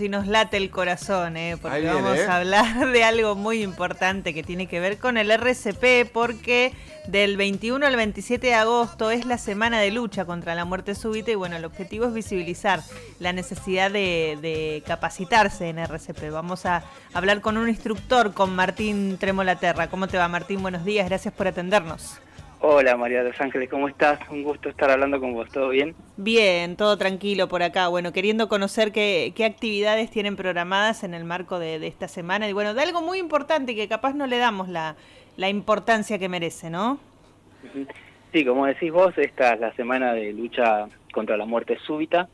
Si nos late el corazón, ¿eh? porque vamos a hablar de algo muy importante que tiene que ver con el RCP, porque del 21 al 27 de agosto es la semana de lucha contra la muerte súbita y bueno, el objetivo es visibilizar la necesidad de, de capacitarse en RCP. Vamos a hablar con un instructor, con Martín Tremolaterra. ¿Cómo te va Martín? Buenos días, gracias por atendernos. Hola María de los Ángeles, ¿cómo estás? Un gusto estar hablando con vos, ¿todo bien? Bien, todo tranquilo por acá. Bueno, queriendo conocer qué, qué actividades tienen programadas en el marco de, esta semana y bueno, de algo muy importante que capaz no le damos la, la importancia que merece, ¿no? Sí, como decís vos, esta es la semana de lucha contra la muerte súbita.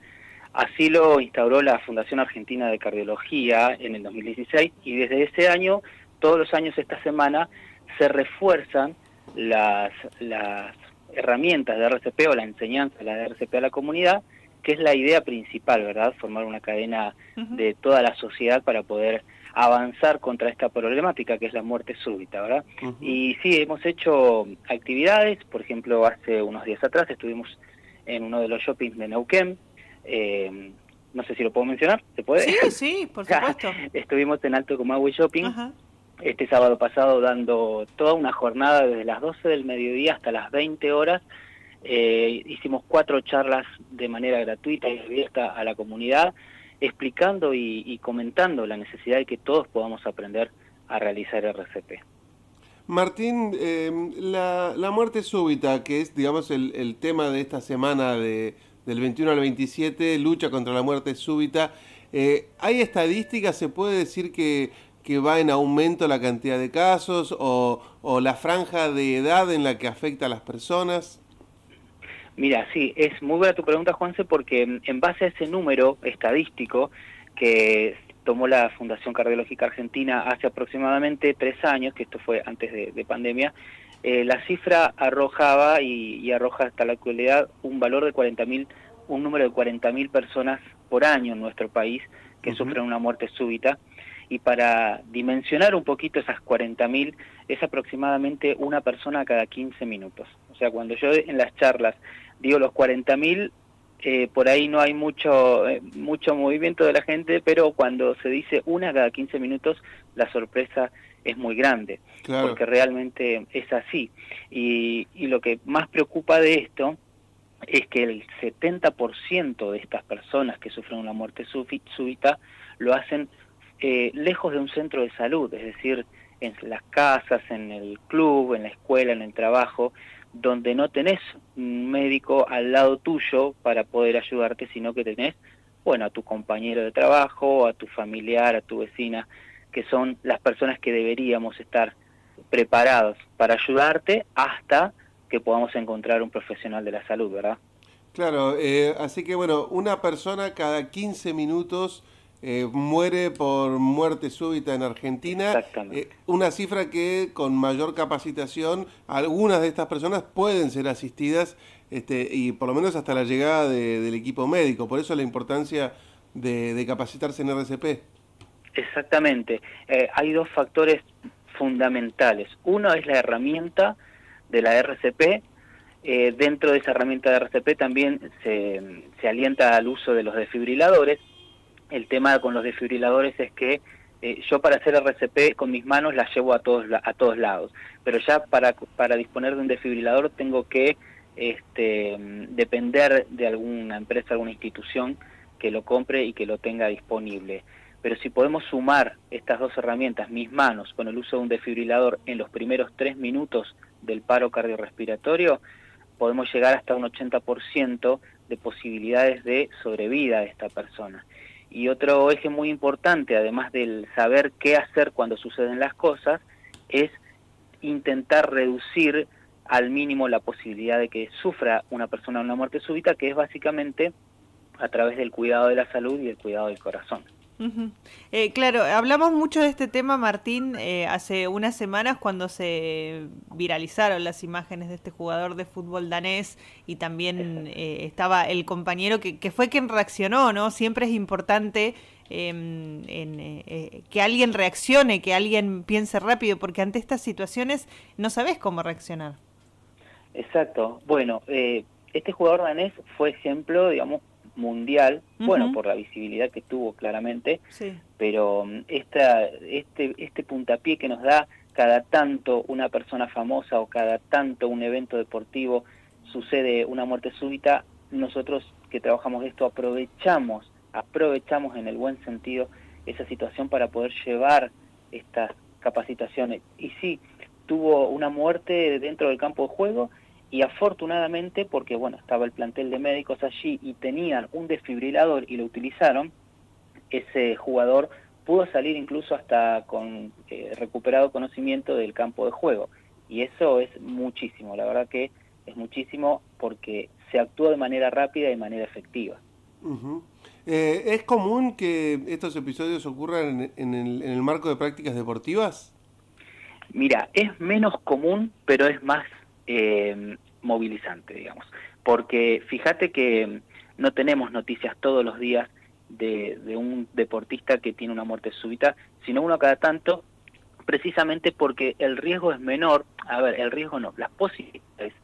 Así lo instauró la Fundación Argentina de Cardiología en el 2016 y desde ese año, todos los años esta semana, se refuerzan las, las herramientas de RCP o la enseñanza de la RCP a la comunidad, que es la idea principal, ¿verdad? Formar una cadena de toda la sociedad para poder avanzar contra esta problemática que es la muerte súbita, ¿verdad? Y sí, hemos hecho actividades, por ejemplo, hace unos días atrás estuvimos en uno de los shoppings de Neuquén, eh, no sé si lo puedo mencionar, ¿se puede? Sí, sí, por supuesto. estuvimos en Alto Comahue Shopping, este sábado pasado dando toda una jornada desde las 12 del mediodía hasta las 20 horas. Eh, hicimos cuatro charlas de manera gratuita y abierta a la comunidad, explicando y, comentando la necesidad de que todos podamos aprender a realizar RCP. Martín, eh, la, muerte súbita, que es, digamos, el, tema de esta semana de, del 21 al 27, lucha contra la muerte súbita, eh, ¿hay estadísticas? ¿Se puede decir que que va en aumento la cantidad de casos o, la franja de edad en la que afecta a las personas? Mira, sí, es muy buena tu pregunta, Juanse, porque en base a ese número estadístico que tomó la Fundación Cardiológica Argentina hace aproximadamente tres años, que esto fue antes de, pandemia, eh, la cifra arrojaba y, arroja hasta la actualidad un valor de 40.000, un número de 40.000 personas por año en nuestro país que sufren una muerte súbita y para dimensionar un poquito esas 40.000 es aproximadamente una persona cada 15 minutos. O sea, cuando yo en las charlas digo los 40.000, eh, por ahí no hay mucho, eh, mucho movimiento de la gente, pero cuando se dice una cada 15 minutos, la sorpresa es muy grande, porque realmente es así. Y, y lo que más preocupa de esto es que el 70% de estas personas que sufren una muerte súbita lo hacen eh, lejos de un centro de salud, es decir, en las casas, en el club, en la escuela, en el trabajo, donde no tenés un médico al lado tuyo para poder ayudarte, sino que tenés, bueno, a tu compañero de trabajo, a tu familiar, a tu vecina, que son las personas que deberíamos estar preparados para ayudarte hasta que podamos encontrar un profesional de la salud, ¿verdad? Claro, eh, así que bueno, una persona cada 15 minutos eh, muere por muerte súbita en Argentina. Eh, una cifra que con mayor capacitación algunas de estas personas pueden ser asistidas este, y por lo menos hasta la llegada del equipo médico. Por eso la importancia de, capacitarse en RCP. Exactamente. Eh, hay dos factores fundamentales. Uno es la herramienta de la RCP. dentro de esa herramienta de RCP también se, se alienta al uso de los desfibriladores el tema con los desfibriladores es que eh, yo para hacer RCP con mis manos la llevo a todos a todos lados, pero ya para, para disponer de un desfibrilador tengo que este, depender de alguna empresa, alguna institución que lo compre y que lo tenga disponible. Pero si podemos sumar estas dos herramientas, mis manos, con el uso de un desfibrilador en los primeros tres minutos del paro cardiorrespiratorio, podemos llegar hasta un 80% de posibilidades de sobrevida de esta persona. Y otro eje muy importante, además del saber qué hacer cuando suceden las cosas, es intentar reducir al mínimo la posibilidad de que sufra una persona una muerte súbita, que es básicamente a través del cuidado de la salud y el cuidado del corazón. Eh, claro, hablamos mucho de este tema, Martín, eh, hace unas semanas cuando se viralizaron las imágenes de este jugador de fútbol danés y también eh, estaba el compañero que, que, fue quien reaccionó, ¿no? Siempre es importante em, que alguien reaccione, que alguien piense rápido, porque ante estas situaciones no sabes cómo reaccionar. Exacto. Bueno, este jugador danés fue ejemplo, digamos, mundial, bueno, por la visibilidad que tuvo claramente, pero mm, esta, este, este puntapié que nos da cada tanto una persona famosa o cada tanto un evento deportivo sucede una muerte súbita, nosotros que trabajamos esto aprovechamos, aprovechamos en el buen sentido esa situación para poder llevar estas capacitaciones. Y sí, tuvo una muerte dentro del campo de juego y afortunadamente, porque bueno, estaba el plantel de médicos allí y tenían un desfibrilador y lo utilizaron, ese jugador pudo salir incluso hasta con eh, recuperado conocimiento del campo de juego. Y eso es muchísimo, la verdad que es muchísimo porque se actúa de manera rápida y de manera efectiva. Eh, ¿Es común que estos episodios ocurran en, el, en el marco de prácticas deportivas? Mira, es menos común, pero es más eh, movilizante, digamos. Porque fíjate que no tenemos noticias todos los días de, un deportista que tiene una muerte súbita, sino uno cada tanto, precisamente porque el riesgo es menor. A ver, el riesgo no, las posibilidades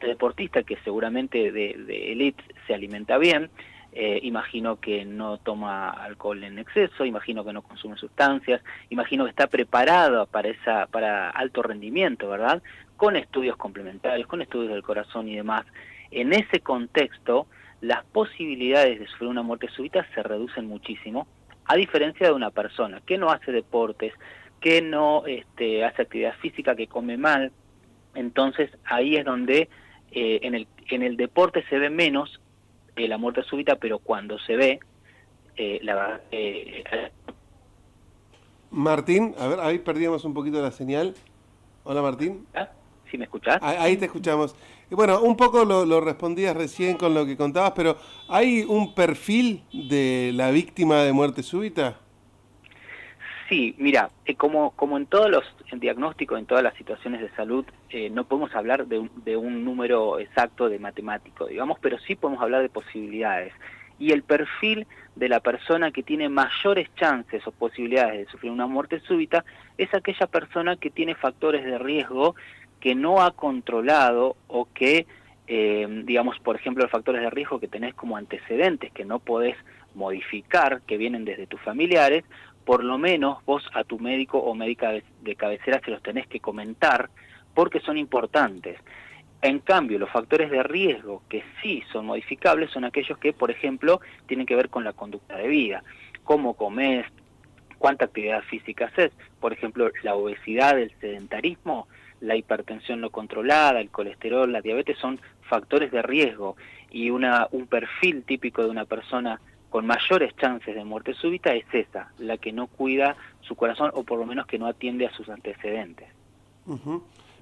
de deportista que seguramente de, de elite se alimenta bien, eh, imagino que no toma alcohol en exceso, imagino que no consume sustancias, imagino que está preparado para, esa, para alto rendimiento, ¿verdad? Con estudios complementarios, con estudios del corazón y demás. En ese contexto, las posibilidades de sufrir una muerte súbita se reducen muchísimo, a diferencia de una persona que no hace deportes, que no este, hace actividad física, que come mal. Entonces ahí es donde eh, en, el, en el deporte se ve menos eh, la muerte súbita, pero cuando se ve, eh, la verdad... Eh, Martín, a ver, ahí perdíamos un poquito la señal. Hola Martín. ¿Ah? ¿Sí me escuchás? Ahí, te escuchamos. Y bueno, un poco lo, lo, respondías recién con lo que contabas, pero ¿hay un perfil de la víctima de muerte súbita? Sí, mira, eh, como, como en todos los diagnósticos, en todas las situaciones de salud, eh, no podemos hablar de un, de un número exacto de matemático, digamos, pero sí podemos hablar de posibilidades. Y el perfil de la persona que tiene mayores chances o posibilidades de sufrir una muerte súbita es aquella persona que tiene factores de riesgo que no ha controlado o que, eh, digamos, por ejemplo, los factores de riesgo que tenés como antecedentes que no podés modificar, que vienen desde tus familiares, por lo menos vos a tu médico o médica de cabecera se los tenés que comentar porque son importantes. En cambio, los factores de riesgo que sí son modificables son aquellos que, por ejemplo, tienen que ver con la conducta de vida, cómo comes, cuánta actividad física haces, por ejemplo, la obesidad, el sedentarismo, la hipertensión no controlada, el colesterol, la diabetes son factores de riesgo y una, un perfil típico de una persona con mayores chances de muerte súbita es esa, la que no cuida su corazón o por lo menos que no atiende a sus antecedentes.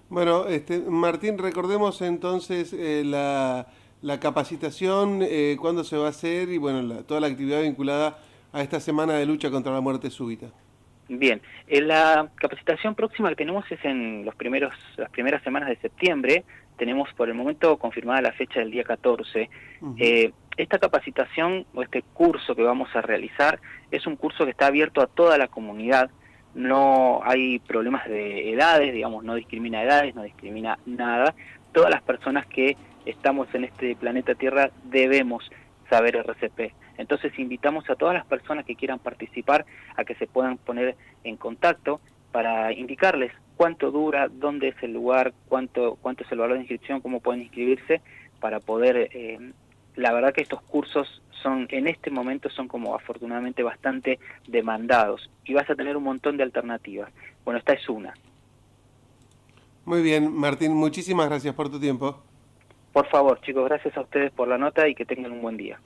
Bueno, este, Martín, recordemos entonces eh, la, la, capacitación, eh, cuándo se va a hacer y bueno, toda la actividad vinculada a esta semana de lucha contra la muerte súbita. Bien, eh, la capacitación próxima que tenemos es en los primeros, las primeras semanas de septiembre. Tenemos por el momento confirmada la fecha del día 14. eh, esta capacitación o este curso que vamos a realizar es un curso que está abierto a toda la comunidad, no hay problemas de edades, digamos, no discrimina edades, no discrimina nada. Todas las personas que estamos en este planeta Tierra debemos saber RCP. Entonces invitamos a todas las personas que quieran participar a que se puedan poner en contacto para indicarles cuánto dura, dónde es el lugar, cuánto, cuánto es el valor de inscripción, cómo pueden inscribirse para poder eh, la verdad que estos cursos son en este momento son como afortunadamente bastante demandados y vas a tener un montón de alternativas. Bueno, esta es una. Muy bien, Martín, muchísimas gracias por tu tiempo. Por favor, chicos, gracias a ustedes por la nota y que tengan un buen día.